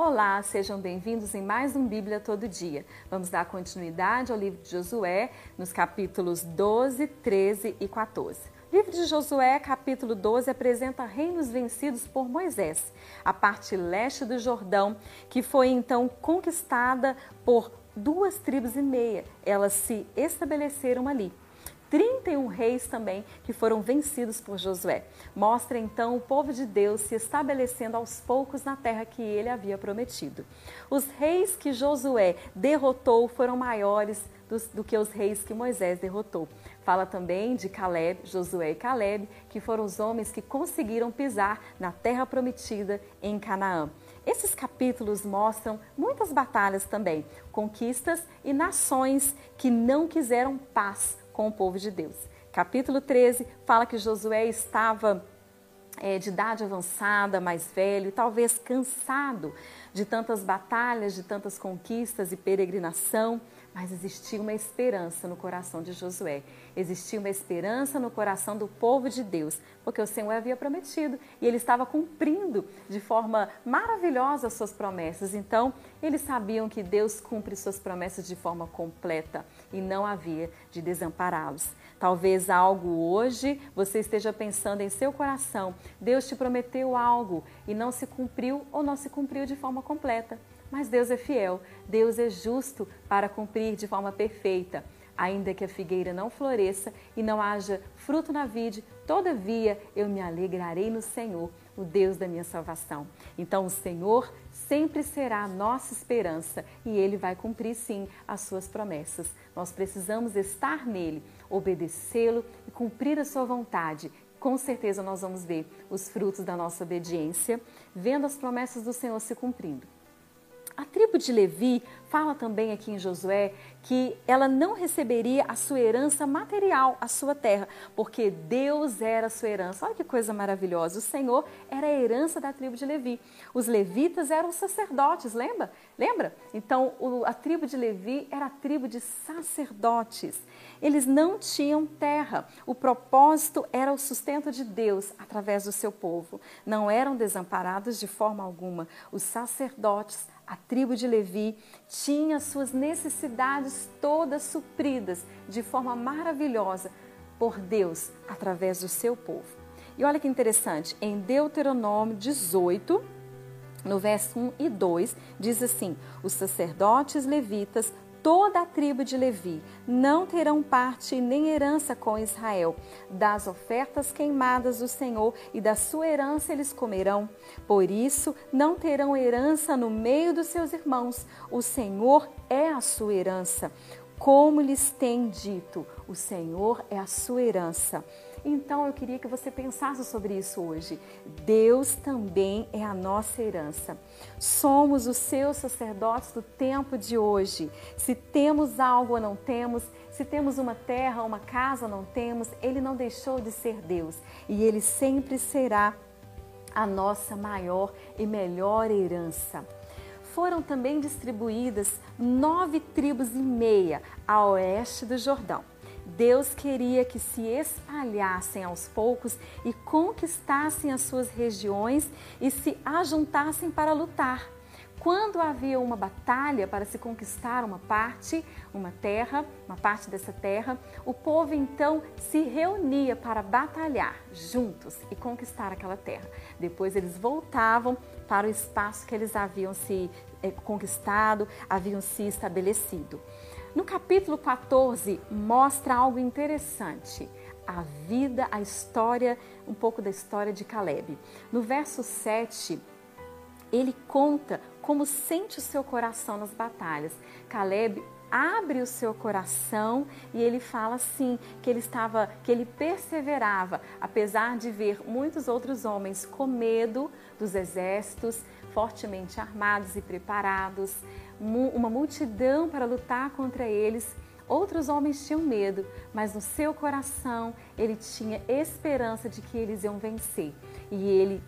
Olá, sejam bem-vindos em mais um Bíblia Todo Dia. Vamos dar continuidade ao livro de Josué, nos capítulos 12, 13 e 14. O livro de Josué, capítulo 12, apresenta reinos vencidos por Moisés, a parte leste do Jordão, que foi então conquistada por duas tribos e meia. Elas se estabeleceram ali. 31 reis também que foram vencidos por Josué. Mostra então o povo de Deus se estabelecendo aos poucos na terra que ele havia prometido. Os reis que Josué derrotou foram maiores do, que os reis que Moisés derrotou. Fala também de Caleb, Josué e Caleb, que foram os homens que conseguiram pisar na terra prometida em Canaã. Esses capítulos mostram muitas batalhas também, conquistas e nações que não quiseram paz com o povo de Deus. Capítulo 13 fala que Josué estava é, de idade avançada, mais velho, talvez cansado de tantas batalhas, de tantas conquistas e peregrinação, mas existia uma esperança no coração de Josué. Existia uma esperança no coração do povo de Deus, porque o Senhor havia prometido e ele estava cumprindo de forma maravilhosa as suas promessas. Então, eles sabiam que Deus cumpre suas promessas de forma completa e não havia de desampará-los. Talvez algo hoje você esteja pensando em seu coração, Deus te prometeu algo e não se cumpriu ou não se cumpriu de forma completa. Mas Deus é fiel, Deus é justo para cumprir de forma perfeita. Ainda que a figueira não floresça e não haja fruto na vide, todavia eu me alegrarei no Senhor, o Deus da minha salvação. Então o Senhor sempre será a nossa esperança e ele vai cumprir sim as suas promessas. Nós precisamos estar nele, obedecê-lo e cumprir a sua vontade. Com certeza nós vamos ver os frutos da nossa obediência, vendo as promessas do Senhor se cumprindo. A tribo de Levi fala também aqui em Josué que ela não receberia a sua herança material, a sua terra, porque Deus era a sua herança. Olha que coisa maravilhosa. O Senhor era a herança da tribo de Levi. Os levitas eram sacerdotes, lembra? Lembra? Então, a tribo de Levi era a tribo de sacerdotes. Eles não tinham terra. O propósito era o sustento de Deus através do seu povo. Não eram desamparados de forma alguma. Os sacerdotes a tribo de Levi tinha suas necessidades todas supridas de forma maravilhosa por Deus através do seu povo. E olha que interessante, em Deuteronômio 18, no verso 1 e 2, diz assim: Os sacerdotes levitas toda a tribo de Levi não terão parte nem herança com Israel. Das ofertas queimadas do Senhor e da sua herança eles comerão. Por isso, não terão herança no meio dos seus irmãos. O Senhor é a sua herança. Como lhes tem dito, o Senhor é a sua herança. Então eu queria que você pensasse sobre isso hoje. Deus também é a nossa herança. Somos os seus sacerdotes do tempo de hoje. Se temos algo ou não temos, se temos uma terra, uma casa ou não temos, ele não deixou de ser Deus e ele sempre será a nossa maior e melhor herança foram também distribuídas nove tribos e meia a oeste do Jordão. Deus queria que se espalhassem aos poucos e conquistassem as suas regiões e se ajuntassem para lutar. Quando havia uma batalha para se conquistar uma parte, uma terra, uma parte dessa terra, o povo então se reunia para batalhar juntos e conquistar aquela terra. Depois eles voltavam para o espaço que eles haviam se eh, conquistado, haviam se estabelecido. No capítulo 14, mostra algo interessante. A vida, a história, um pouco da história de Caleb. No verso 7, ele conta como sente o seu coração nas batalhas. Caleb abre o seu coração e ele fala assim que ele estava, que ele perseverava, apesar de ver muitos outros homens com medo dos exércitos, fortemente armados e preparados, uma multidão para lutar contra eles. Outros homens tinham medo, mas no seu coração ele tinha esperança de que eles iam vencer e ele,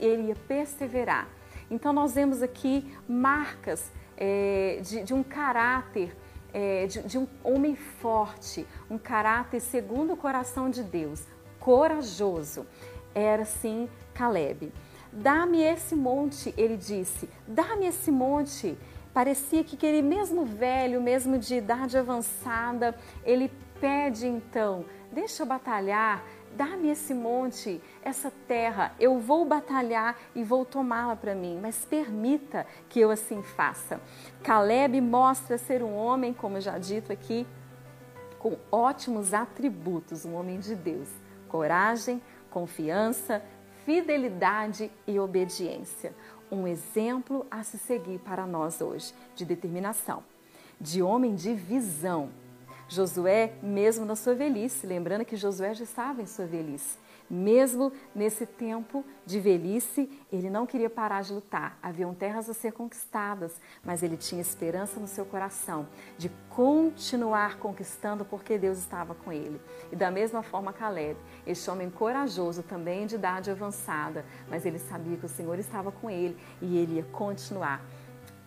ele ia perseverar. Então, nós vemos aqui marcas é, de, de, um caráter, é, de, de um homem forte, um caráter segundo o coração de Deus, corajoso. Era sim Caleb. Dá-me esse monte, ele disse, dá-me esse monte. Parecia que ele, mesmo velho, mesmo de idade avançada, ele pede então: deixa eu batalhar, dá-me esse monte, essa terra, eu vou batalhar e vou tomá-la para mim, mas permita que eu assim faça. Caleb mostra ser um homem, como já dito aqui, com ótimos atributos, um homem de Deus: coragem, confiança, fidelidade e obediência. Um exemplo a se seguir para nós hoje, de determinação, de homem de visão. Josué, mesmo na sua velhice, lembrando que Josué já estava em sua velhice, mesmo nesse tempo de velhice, ele não queria parar de lutar. Haviam terras a ser conquistadas, mas ele tinha esperança no seu coração de continuar conquistando porque Deus estava com ele. E da mesma forma, Caleb, este homem corajoso, também de idade avançada, mas ele sabia que o Senhor estava com ele e ele ia continuar.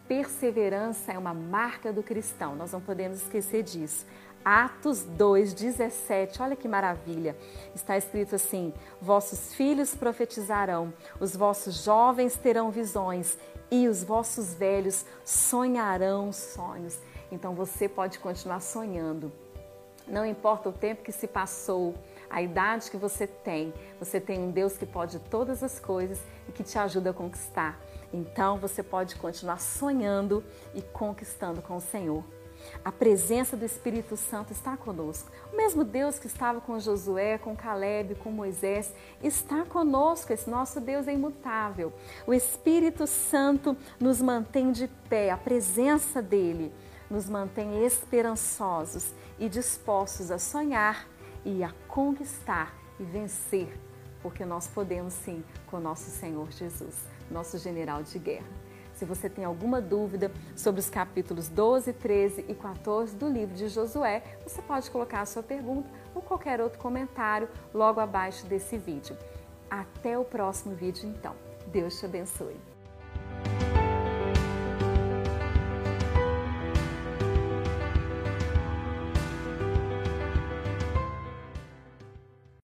Perseverança é uma marca do cristão, nós não podemos esquecer disso. Atos 2, 17, olha que maravilha. Está escrito assim: Vossos filhos profetizarão, os vossos jovens terão visões e os vossos velhos sonharão sonhos. Então você pode continuar sonhando. Não importa o tempo que se passou, a idade que você tem, você tem um Deus que pode todas as coisas e que te ajuda a conquistar. Então você pode continuar sonhando e conquistando com o Senhor. A presença do Espírito Santo está conosco. O mesmo Deus que estava com Josué, com Caleb, com Moisés, está conosco. Esse nosso Deus é imutável. O Espírito Santo nos mantém de pé, a presença dele nos mantém esperançosos e dispostos a sonhar e a conquistar e vencer, porque nós podemos sim com nosso Senhor Jesus, nosso general de guerra. Se você tem alguma dúvida sobre os capítulos 12, 13 e 14 do livro de Josué, você pode colocar a sua pergunta ou qualquer outro comentário logo abaixo desse vídeo. Até o próximo vídeo, então. Deus te abençoe.